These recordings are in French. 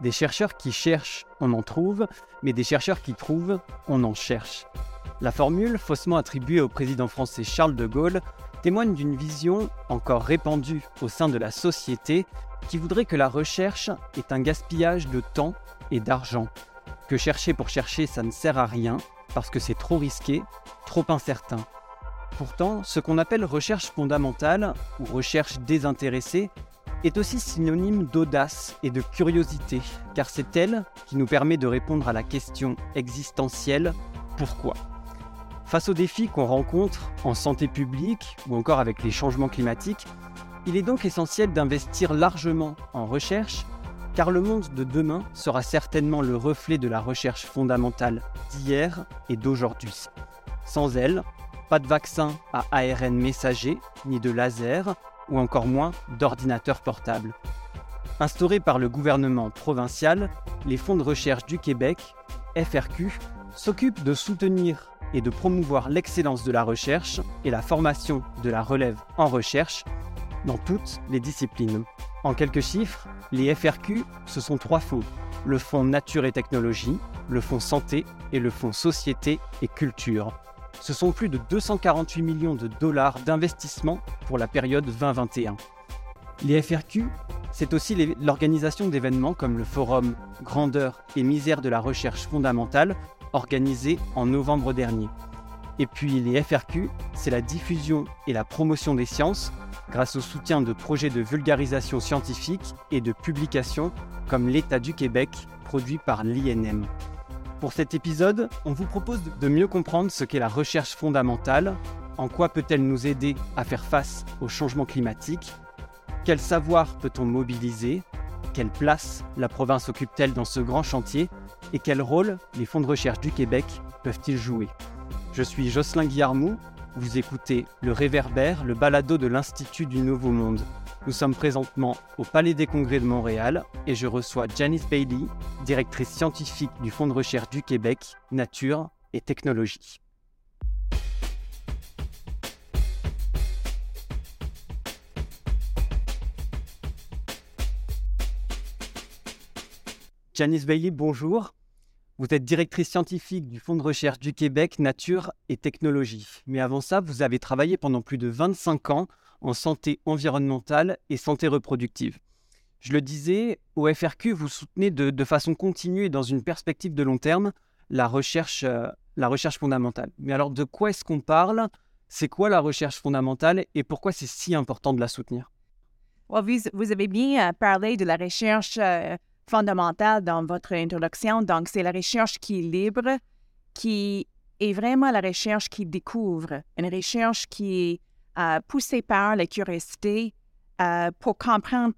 Des chercheurs qui cherchent, on en trouve, mais des chercheurs qui trouvent, on en cherche. La formule, faussement attribuée au président français Charles de Gaulle, témoigne d'une vision encore répandue au sein de la société qui voudrait que la recherche est un gaspillage de temps et d'argent, que chercher pour chercher ça ne sert à rien parce que c'est trop risqué, trop incertain. Pourtant, ce qu'on appelle recherche fondamentale ou recherche désintéressée est aussi synonyme d'audace et de curiosité, car c'est elle qui nous permet de répondre à la question existentielle pourquoi? Face aux défis qu'on rencontre en santé publique ou encore avec les changements climatiques, il est donc essentiel d'investir largement en recherche, car le monde de demain sera certainement le reflet de la recherche fondamentale d'hier et d'aujourd'hui. Sans elle, pas de vaccin à ARN messager, ni de laser, ou encore moins d'ordinateurs portables. Instaurés par le gouvernement provincial, les fonds de recherche du Québec, FRQ, s'occupent de soutenir et de promouvoir l'excellence de la recherche et la formation de la relève en recherche dans toutes les disciplines. En quelques chiffres, les FRQ, ce sont trois fonds. Le fonds Nature et Technologie, le fonds Santé et le fonds Société et Culture ce sont plus de 248 millions de dollars d'investissement pour la période 2021. Les FRQ, c'est aussi l'organisation d'événements comme le forum Grandeur et misère de la recherche fondamentale organisé en novembre dernier. Et puis les FRQ, c'est la diffusion et la promotion des sciences grâce au soutien de projets de vulgarisation scientifique et de publications comme l'État du Québec produit par l'INM. Pour cet épisode, on vous propose de mieux comprendre ce qu'est la recherche fondamentale, en quoi peut-elle nous aider à faire face au changement climatique, quel savoir peut-on mobiliser, quelle place la province occupe-t-elle dans ce grand chantier et quel rôle les fonds de recherche du Québec peuvent-ils jouer. Je suis Jocelyn Guillarmou, vous écoutez Le Réverbère, le balado de l'Institut du Nouveau Monde. Nous sommes présentement au Palais des Congrès de Montréal et je reçois Janice Bailey, directrice scientifique du Fonds de recherche du Québec, Nature et Technologie. Janice Bailey, bonjour. Vous êtes directrice scientifique du Fonds de recherche du Québec, Nature et Technologie. Mais avant ça, vous avez travaillé pendant plus de 25 ans en santé environnementale et santé reproductive. Je le disais, au FRQ, vous soutenez de, façon continue et dans une perspective de long terme la recherche, euh, la recherche fondamentale. Mais alors, de quoi est-ce qu'on parle? C'est quoi la recherche fondamentale et pourquoi c'est si important de la soutenir? Vous, avez bien euh, parlé de la recherche euh, fondamentale dans votre introduction. Donc, c'est la recherche qui est libre, qui est vraiment la recherche qui découvre, une recherche qui est euh, poussé par la curiosité euh, pour comprendre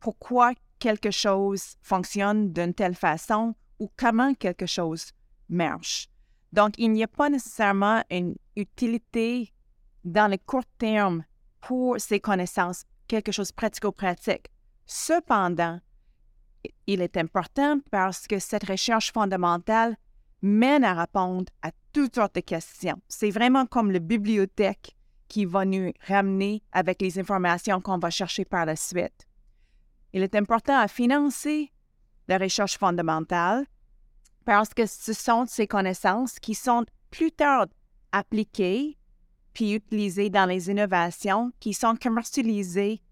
pourquoi quelque chose fonctionne d'une telle façon ou comment quelque chose marche. Donc, il n'y a pas nécessairement une utilité dans le court terme pour ces connaissances, quelque chose pratico-pratique. Cependant, il est important parce que cette recherche fondamentale mène à répondre à toutes sortes de questions. C'est vraiment comme la bibliothèque qui va nous ramener avec les informations qu'on va chercher par la suite. Il est important à financer la recherche fondamentale parce que ce sont ces connaissances qui sont plus tard appliquées puis utilisées dans les innovations qui sont commercialisées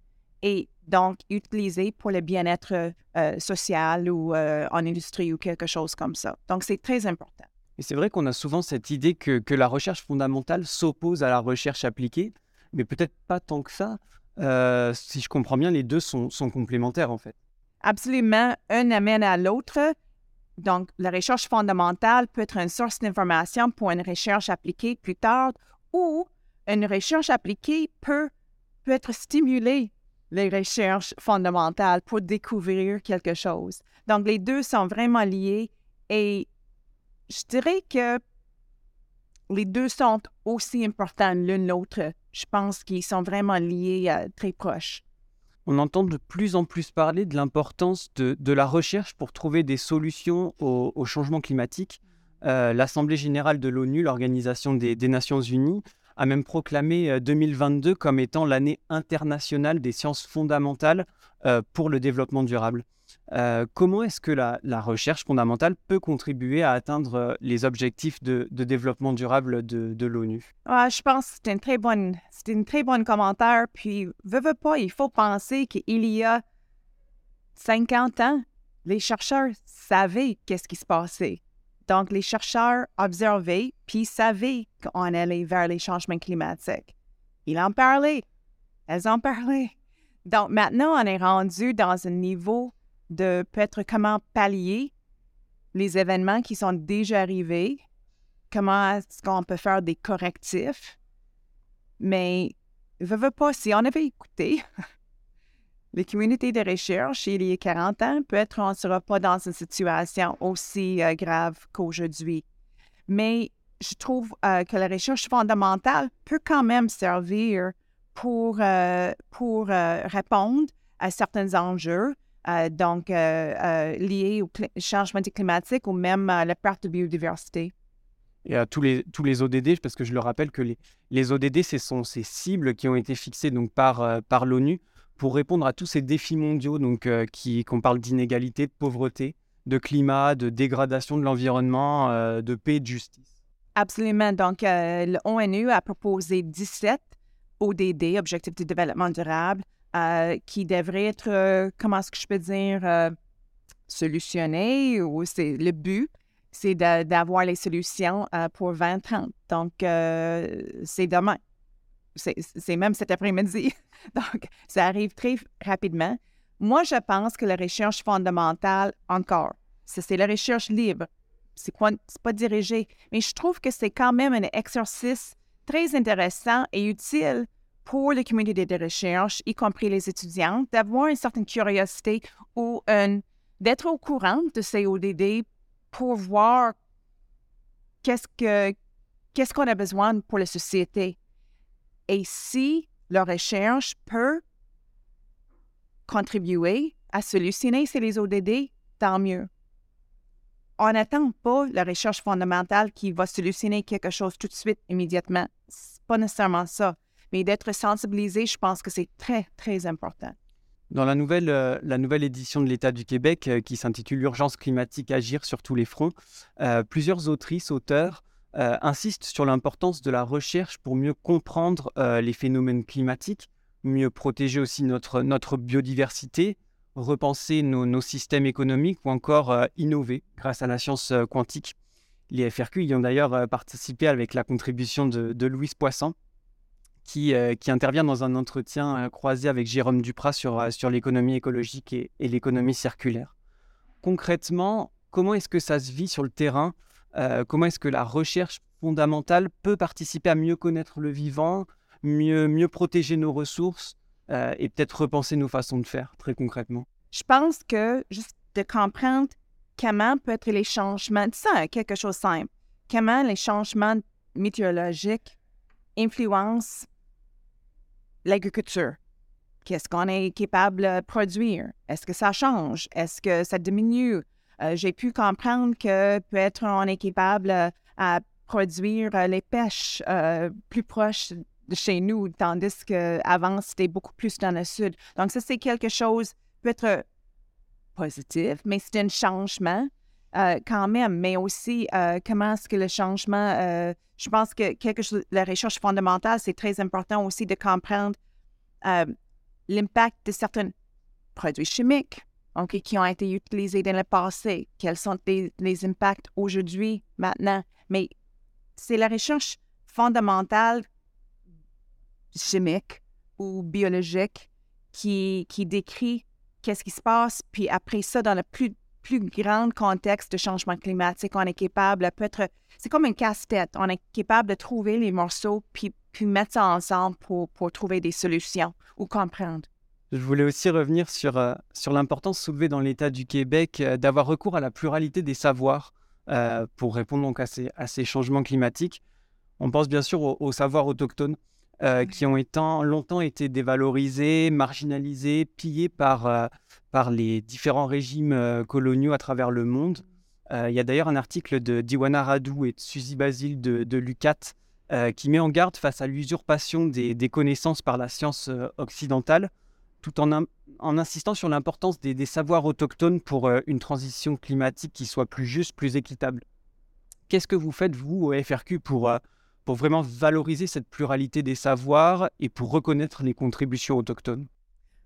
et donc utilisées pour le bien-être euh, social ou euh, en industrie ou quelque chose comme ça. Donc, c'est très important. Et c'est vrai qu'on a souvent cette idée que, la recherche fondamentale s'oppose à la recherche appliquée, mais peut-être pas tant que ça. Euh, si je comprends bien, les deux sont, sont complémentaires en fait. Absolument, un amène à l'autre. Donc, la recherche fondamentale peut être une source d'information pour une recherche appliquée plus tard, ou une recherche appliquée peut, peut être stimulée les recherches fondamentales pour découvrir quelque chose. Donc, les deux sont vraiment liés et je dirais que les deux sont aussi importants l'une l'autre. Je pense qu'ils sont vraiment liés euh, très proches. On entend de plus en plus parler de l'importance de, la recherche pour trouver des solutions au, changement climatique. Euh, L'Assemblée générale de l'ONU, l'Organisation des, Nations Unies, a même proclamé 2022 comme étant l'année internationale des sciences fondamentales pour le développement durable. Comment est-ce que la, recherche fondamentale peut contribuer à atteindre les objectifs de, développement durable de, l'ONU? Ah, je pense que c'est une très bonne, c'est une très bonne commentaire. Puis, veux pas, il faut penser qu'il y a 50 ans, les chercheurs savaient qu'est-ce qui se passait. Donc, les chercheurs observaient puis savaient qu'on allait vers les changements climatiques. Ils en parlaient. Elles en parlaient. Donc, maintenant, on est rendu dans un niveau de peut-être comment pallier les événements qui sont déjà arrivés, comment est-ce qu'on peut faire des correctifs. Mais, je veux pas, si on avait écouté les communautés de recherche il y a 40 ans, peut-être on ne sera pas dans une situation aussi euh, grave qu'aujourd'hui. Mais je trouve euh, que la recherche fondamentale peut quand même servir pour, euh, pour répondre à certains enjeux, donc liés au changement climatique ou même à la perte de biodiversité. Et à tous les, tous les ODD, parce que je le rappelle que les, les ODD, ce sont ces cibles qui ont été fixées donc, par, par l'ONU pour répondre à tous ces défis mondiaux, donc euh, qui qu'on parle d'inégalité, de pauvreté, de climat, de dégradation de l'environnement, euh, de paix et de justice. Absolument. Donc, euh, l'ONU a proposé 17 ODD, Objectifs de développement durable, qui devraient être, comment est-ce que je peux dire, solutionnés, ou c'est le but, c'est d'avoir les solutions pour 2030. Donc, c'est demain c'est même cet après-midi. Donc, ça arrive très rapidement. Moi, je pense que la recherche fondamentale, encore, c'est la recherche libre. C'est pas dirigé. Mais je trouve que c'est quand même un exercice très intéressant et utile pour les communautés de recherche, y compris les étudiants, d'avoir une certaine curiosité ou d'être au courant de ces ODD pour voir qu'est-ce que qu'est-ce qu'on a besoin pour la société. Et si leur recherche peut contribuer à solutionner ces ODD, tant mieux. On n'attend pas la recherche fondamentale qui va solutionner quelque chose tout de suite, immédiatement. C'est pas nécessairement ça. Mais d'être sensibilisé, je pense que c'est très, très important. Dans la nouvelle, euh, la nouvelle édition de l'État du Québec, euh, qui s'intitule L'urgence climatique, agir sur tous les fronts, euh, plusieurs autrices, auteurs euh, insiste sur l'importance de la recherche pour mieux comprendre les phénomènes climatiques, mieux protéger aussi notre, notre biodiversité, repenser nos, systèmes économiques ou encore innover grâce à la science quantique. Les FRQ y ont d'ailleurs participé avec la contribution de, Louise Poisson, qui, qui, intervient dans un entretien croisé avec Jérôme Duprat sur, sur l'économie écologique et, l'économie circulaire. Concrètement, comment est-ce que ça se vit sur le terrain euh, comment est-ce que la recherche fondamentale peut participer à mieux connaître le vivant, mieux, protéger nos ressources euh, et peut-être repenser nos façons de faire très concrètement? Je pense que juste de comprendre comment peut être les changements, ça, quelque chose de simple, comment les changements météorologiques influencent l'agriculture. Qu'est-ce qu'on est capable de produire? Est-ce que ça change? Est-ce que ça diminue? Euh, j'ai pu comprendre que peut-être on est capable euh, à produire euh, les pêches plus proches de chez nous, tandis qu'avant, c'était beaucoup plus dans le sud. Donc, ça, c'est quelque chose peut-être positif, mais c'est un changement quand même. Mais aussi, comment est-ce que le changement, je pense que quelque chose, la recherche fondamentale, c'est très important aussi de comprendre l'impact de certains produits chimiques, qui ont été utilisés dans le passé, quels sont les, impacts aujourd'hui, maintenant. Mais c'est la recherche fondamentale chimique ou biologique qui, qui décrit qu'est-ce qui se passe, puis après ça, dans le plus, plus grand contexte de changement climatique, on est capable, peut-être, c'est comme une casse-tête, on est capable de trouver les morceaux, puis, puis mettre ça ensemble pour, pour trouver des solutions ou comprendre. Je voulais aussi revenir sur, euh, sur l'importance soulevée dans l'État du Québec euh, d'avoir recours à la pluralité des savoirs euh, pour répondre donc à ces, à ces, changements climatiques. On pense bien sûr aux, savoirs autochtones qui ont longtemps été dévalorisés, marginalisés, pillés par, par les différents régimes coloniaux à travers le monde. Il y a d'ailleurs un article de Diwana Radou et de Suzy Basile de, l'UCAT euh, qui met en garde face à l'usurpation des, connaissances par la science euh, occidentale, tout en, insistant sur l'importance des, savoirs autochtones pour euh, une transition climatique qui soit plus juste, plus équitable. Qu'est-ce que vous faites, vous, au FRQ, pour, pour vraiment valoriser cette pluralité des savoirs et pour reconnaître les contributions autochtones?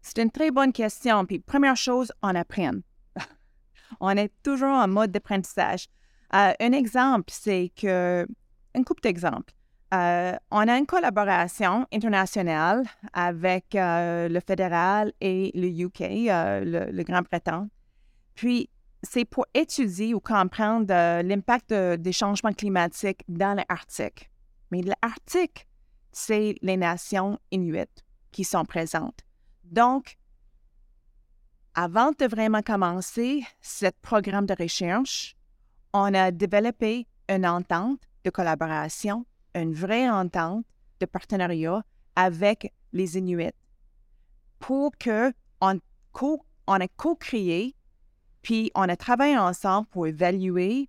C'est une très bonne question. Puis, première chose, on apprend. on est toujours en mode d'apprentissage. un exemple, c'est que, une couple d'exemples. Euh, on a une collaboration internationale avec euh, le fédéral et le UK, euh, le, Grand-Bretagne. Puis, c'est pour étudier ou comprendre l'impact des changements climatiques dans l'Arctique. Mais l'Arctique, c'est les nations inuites qui sont présentes. Donc, avant de vraiment commencer ce programme de recherche, on a développé une entente de collaboration une vraie entente de partenariat avec les Inuits pour que on, ait co-créé, puis on a travaillé ensemble pour évaluer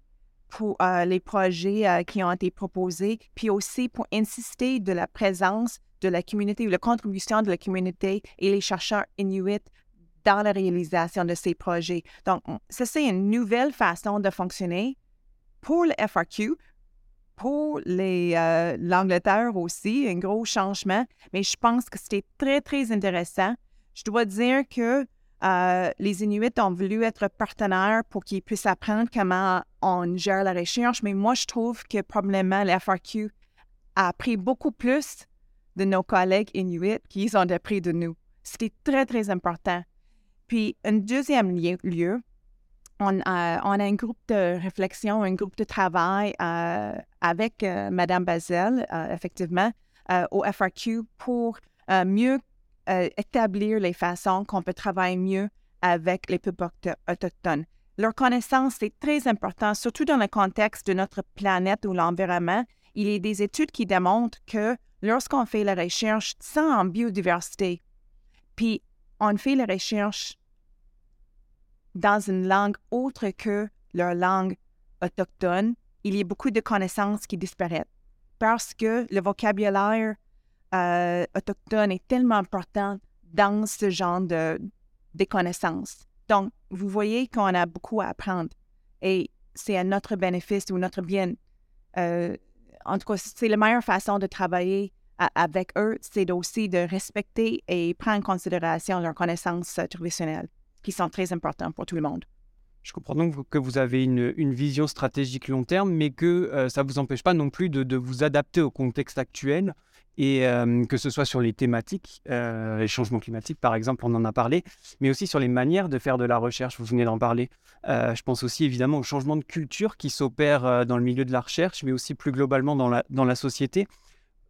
euh, les projets euh, qui ont été proposés, puis aussi pour insister de la présence de la communauté ou la contribution de la communauté et les chercheurs inuits dans la réalisation de ces projets. Donc, ça, c'est une nouvelle façon de fonctionner pour le FRQ, pour euh, l'Angleterre aussi, un gros changement, mais je pense que c'était très, très intéressant. Je dois dire que euh, les Inuits ont voulu être partenaires pour qu'ils puissent apprendre comment on gère la recherche, mais moi, je trouve que probablement l'FRQ a appris beaucoup plus de nos collègues Inuits qu'ils ont appris de nous. C'était très, très important. Puis, un deuxième lieu, on a, un groupe de réflexion, un groupe de travail euh, avec euh, Madame Basel, euh, effectivement, au FRQ pour mieux établir les façons qu'on peut travailler mieux avec les peuples autochtones. Leur connaissance est très importante, surtout dans le contexte de notre planète ou l'environnement. Il y a des études qui démontrent que lorsqu'on fait la recherche sans biodiversité, puis on fait la recherche dans une langue autre que leur langue autochtone, il y a beaucoup de connaissances qui disparaissent parce que le vocabulaire euh, autochtone est tellement important dans ce genre de, connaissances. Donc, vous voyez qu'on a beaucoup à apprendre et c'est à notre bénéfice ou notre bien. Euh, en tout cas, c'est la meilleure façon de travailler avec eux, c'est aussi de respecter et prendre en considération leurs connaissances traditionnelles qui sont très importants pour tout le monde. Je comprends donc que vous avez une, vision stratégique long terme, mais que euh, ça ne vous empêche pas non plus de, vous adapter au contexte actuel, et que ce soit sur les thématiques, les changements climatiques par exemple, on en a parlé, mais aussi sur les manières de faire de la recherche, vous venez d'en parler. je pense aussi évidemment au changement de culture qui s'opère dans le milieu de la recherche, mais aussi plus globalement dans la, société,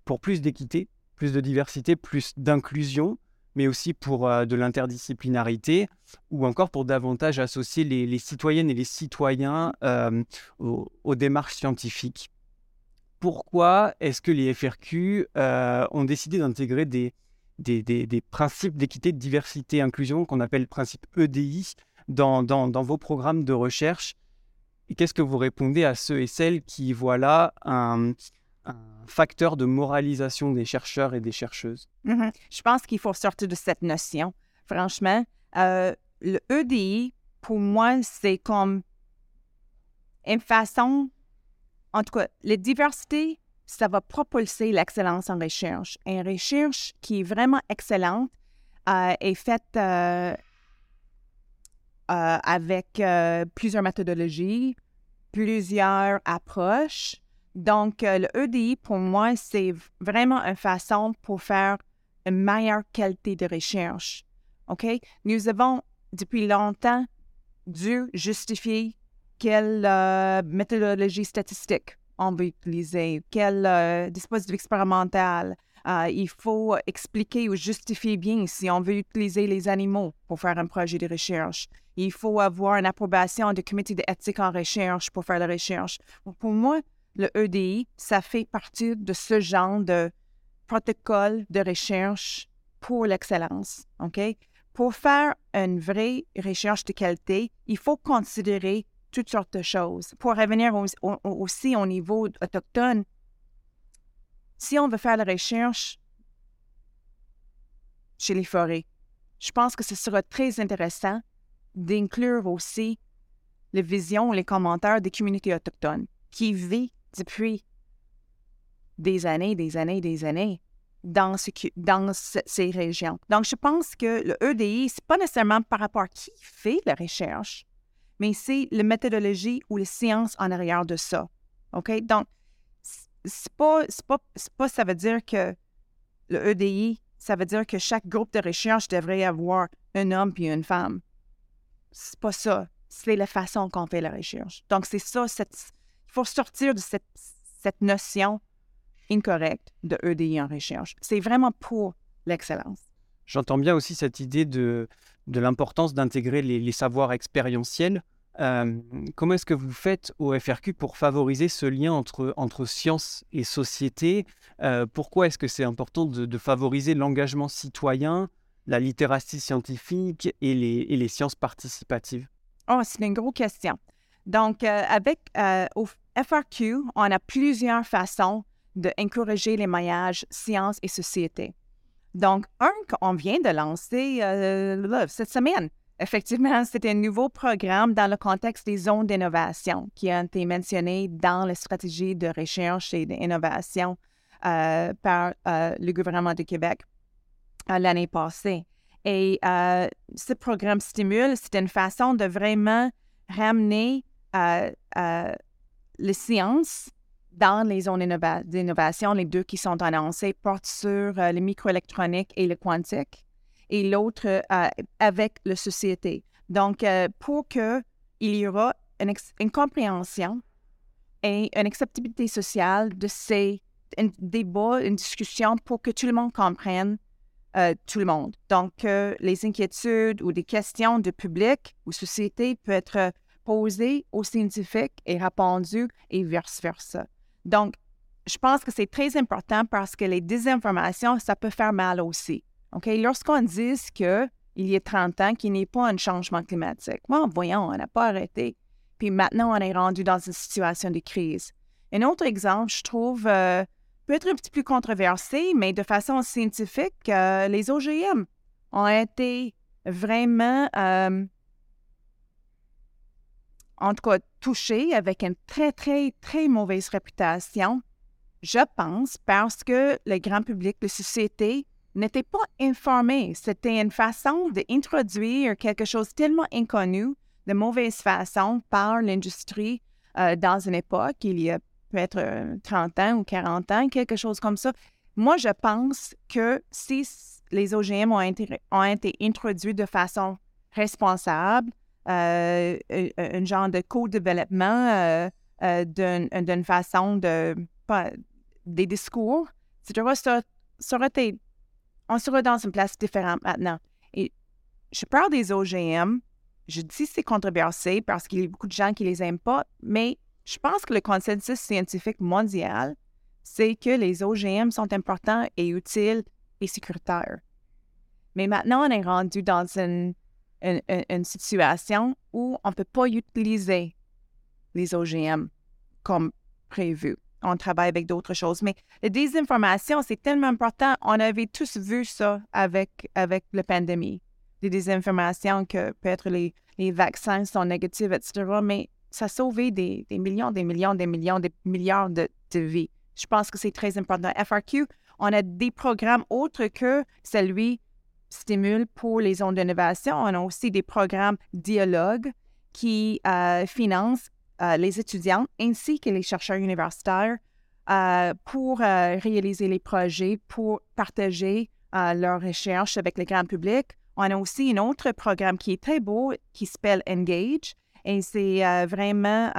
pour plus d'équité, plus de diversité, plus d'inclusion, mais aussi pour de l'interdisciplinarité ou encore pour davantage associer les, citoyennes et les citoyens aux, démarches scientifiques. Pourquoi est-ce que les FRQ euh, ont décidé d'intégrer des, des, principes d'équité, de diversité, inclusion qu'on appelle principe EDI dans, dans, vos programmes de recherche? Et qu'est-ce que vous répondez à ceux et celles qui voient là un, un facteur de moralisation des chercheurs et des chercheuses? Mm-hmm. Je pense qu'il faut sortir de cette notion. Franchement, euh, le EDI, pour moi, c'est comme une façon, en tout cas, la diversité, ça va propulser l'excellence en recherche. Une recherche qui est vraiment excellente euh, est faite euh, avec plusieurs méthodologies, plusieurs approches. Donc, euh, le EDI, pour moi, c'est vraiment une façon pour faire une meilleure qualité de recherche. OK? Nous avons, depuis longtemps, dû justifier quelle euh, méthodologie statistique on veut utiliser, quel euh, dispositif expérimental. il faut expliquer ou justifier bien si on veut utiliser les animaux pour faire un projet de recherche. Il faut avoir une approbation du comité d'éthique en recherche pour faire la recherche. Pour moi, le EDI, ça fait partie de ce genre de protocole de recherche pour l'excellence. OK? Pour faire une vraie recherche de qualité, il faut considérer toutes sortes de choses. Pour revenir aussi au niveau autochtone, si on veut faire la recherche chez les forêts, je pense que ce sera très intéressant d'inclure aussi les visions, les commentaires des communautés autochtones qui vivent depuis des années, des années, des années dans, ce, dans ces régions. Donc, je pense que le EDI, ce n'est pas nécessairement par rapport à qui fait la recherche, mais c'est la méthodologie ou les sciences en arrière de ça. OK? Donc, c'est pas, pas, pas, ça veut dire que le EDI, ça veut dire que chaque groupe de recherche devrait avoir un homme puis une femme. C'est pas ça. C'est la façon qu'on fait la recherche. Donc, c'est ça, il faut sortir de cette, cette notion incorrecte de EDI en recherche. C'est vraiment pour l'excellence. J'entends bien aussi cette idée de, de l'importance d'intégrer les, savoirs expérientiels. Euh, comment est-ce que vous faites au FRQ pour favoriser ce lien entre, entre science et société? Euh, Pourquoi est-ce que c'est important de, favoriser l'engagement citoyen, la littératie scientifique et les, sciences participatives? Oh, c'est une grosse question. Donc, euh, avec au FRQ, on a plusieurs façons d'encourager les maillages sciences et société. Donc, un qu'on vient de lancer euh, cette semaine, effectivement, c'est un nouveau programme dans le contexte des zones d'innovation qui a été mentionné dans la stratégie de recherche et d'innovation euh, par euh, le gouvernement du Québec l'année passée. Et ce programme Stimule, c'est une façon de vraiment ramener les sciences dans les zones d'innovation, les deux qui sont annoncées portent sur euh, les microélectroniques et le quantique, et l'autre euh, avec la société. Donc, euh, pour qu'il y aura une, compréhension et une acceptabilité sociale de ces débats, une discussion pour que tout le monde comprenne tout le monde. Donc, les inquiétudes ou des questions de public ou société peuvent être posées aux scientifiques et répondues et vice-versa. Donc, je pense que c'est très important parce que les désinformations, ça peut faire mal aussi. OK? Lorsqu'on dit qu'il y a 30 ans qu'il n'y ait pas un changement climatique, voyons, on n'a pas arrêté. Puis maintenant, on est rendu dans une situation de crise. Un autre exemple, je trouve, euh, peut être un petit peu controversé, mais de façon scientifique, euh, les OGM ont été vraiment euh, en tout cas touché avec une très, très, très mauvaise réputation, je pense, parce que le grand public, la société, n'était pas informé. C'était une façon d'introduire quelque chose tellement inconnu de mauvaise façon par l'industrie euh, dans une époque, il y a peut-être 30 euh, ans ou 40 ans, quelque chose comme ça. Moi, je pense que si les OGM ont ont été introduits de façon responsable, euh, un genre de co-développement euh, euh, d'une façon de. Des discours. Ça, on serait dans une place différente maintenant. Et je parle des OGM, je dis c'est controversé parce qu'il y a beaucoup de gens qui les aiment pas, mais je pense que le consensus scientifique mondial, c'est que les OGM sont importants et utiles et sécuritaires. Mais maintenant, on est rendu dans une une, situation où on ne peut pas utiliser les OGM comme prévu. On travaille avec d'autres choses. Mais la désinformation, c'est tellement important. On avait tous vu ça avec, avec la pandémie. Des désinformations que peut-être les, les vaccins sont négatifs, etc. Mais ça a sauvé des, des millions, des millions, des millions, des milliards de, de vies. Je pense que c'est très important. FRQ, on a des programmes autres que celui stimule pour les zones d'innovation. On a aussi des programmes dialogues qui euh, financent euh, les étudiants ainsi que les chercheurs universitaires euh, pour réaliser les projets, pour partager leurs recherches avec le grand public. On a aussi un autre programme qui est très beau qui s'appelle Engage et c'est vraiment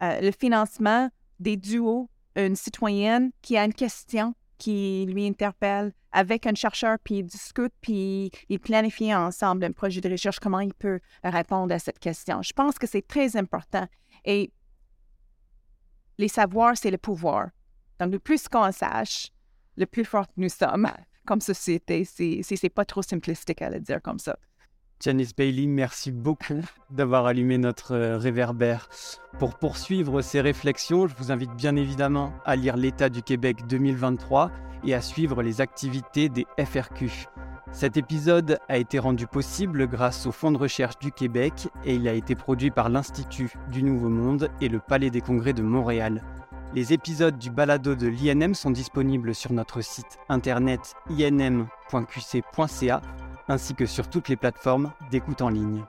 le financement des duos, une citoyenne qui a une question qui lui interpelle avec un chercheur, puis il discute, puis il planifie ensemble un projet de recherche, comment il peut répondre à cette question. Je pense que c'est très important. Et les savoirs, c'est le pouvoir. Donc, le plus qu'on sache, le plus fort nous sommes comme société. C'est, c'est pas trop simplistique à le dire comme ça. Janice Bailey, merci beaucoup d'avoir allumé notre euh, réverbère. Pour poursuivre ces réflexions, je vous invite bien évidemment à lire l'État du Québec 2023 et à suivre les activités des FRQ. Cet épisode a été rendu possible grâce au Fonds de recherche du Québec et il a été produit par l'Institut du Nouveau Monde et le Palais des Congrès de Montréal. Les épisodes du balado de l'INM sont disponibles sur notre site internet inm.qc.ca ainsi que sur toutes les plateformes d'écoute en ligne.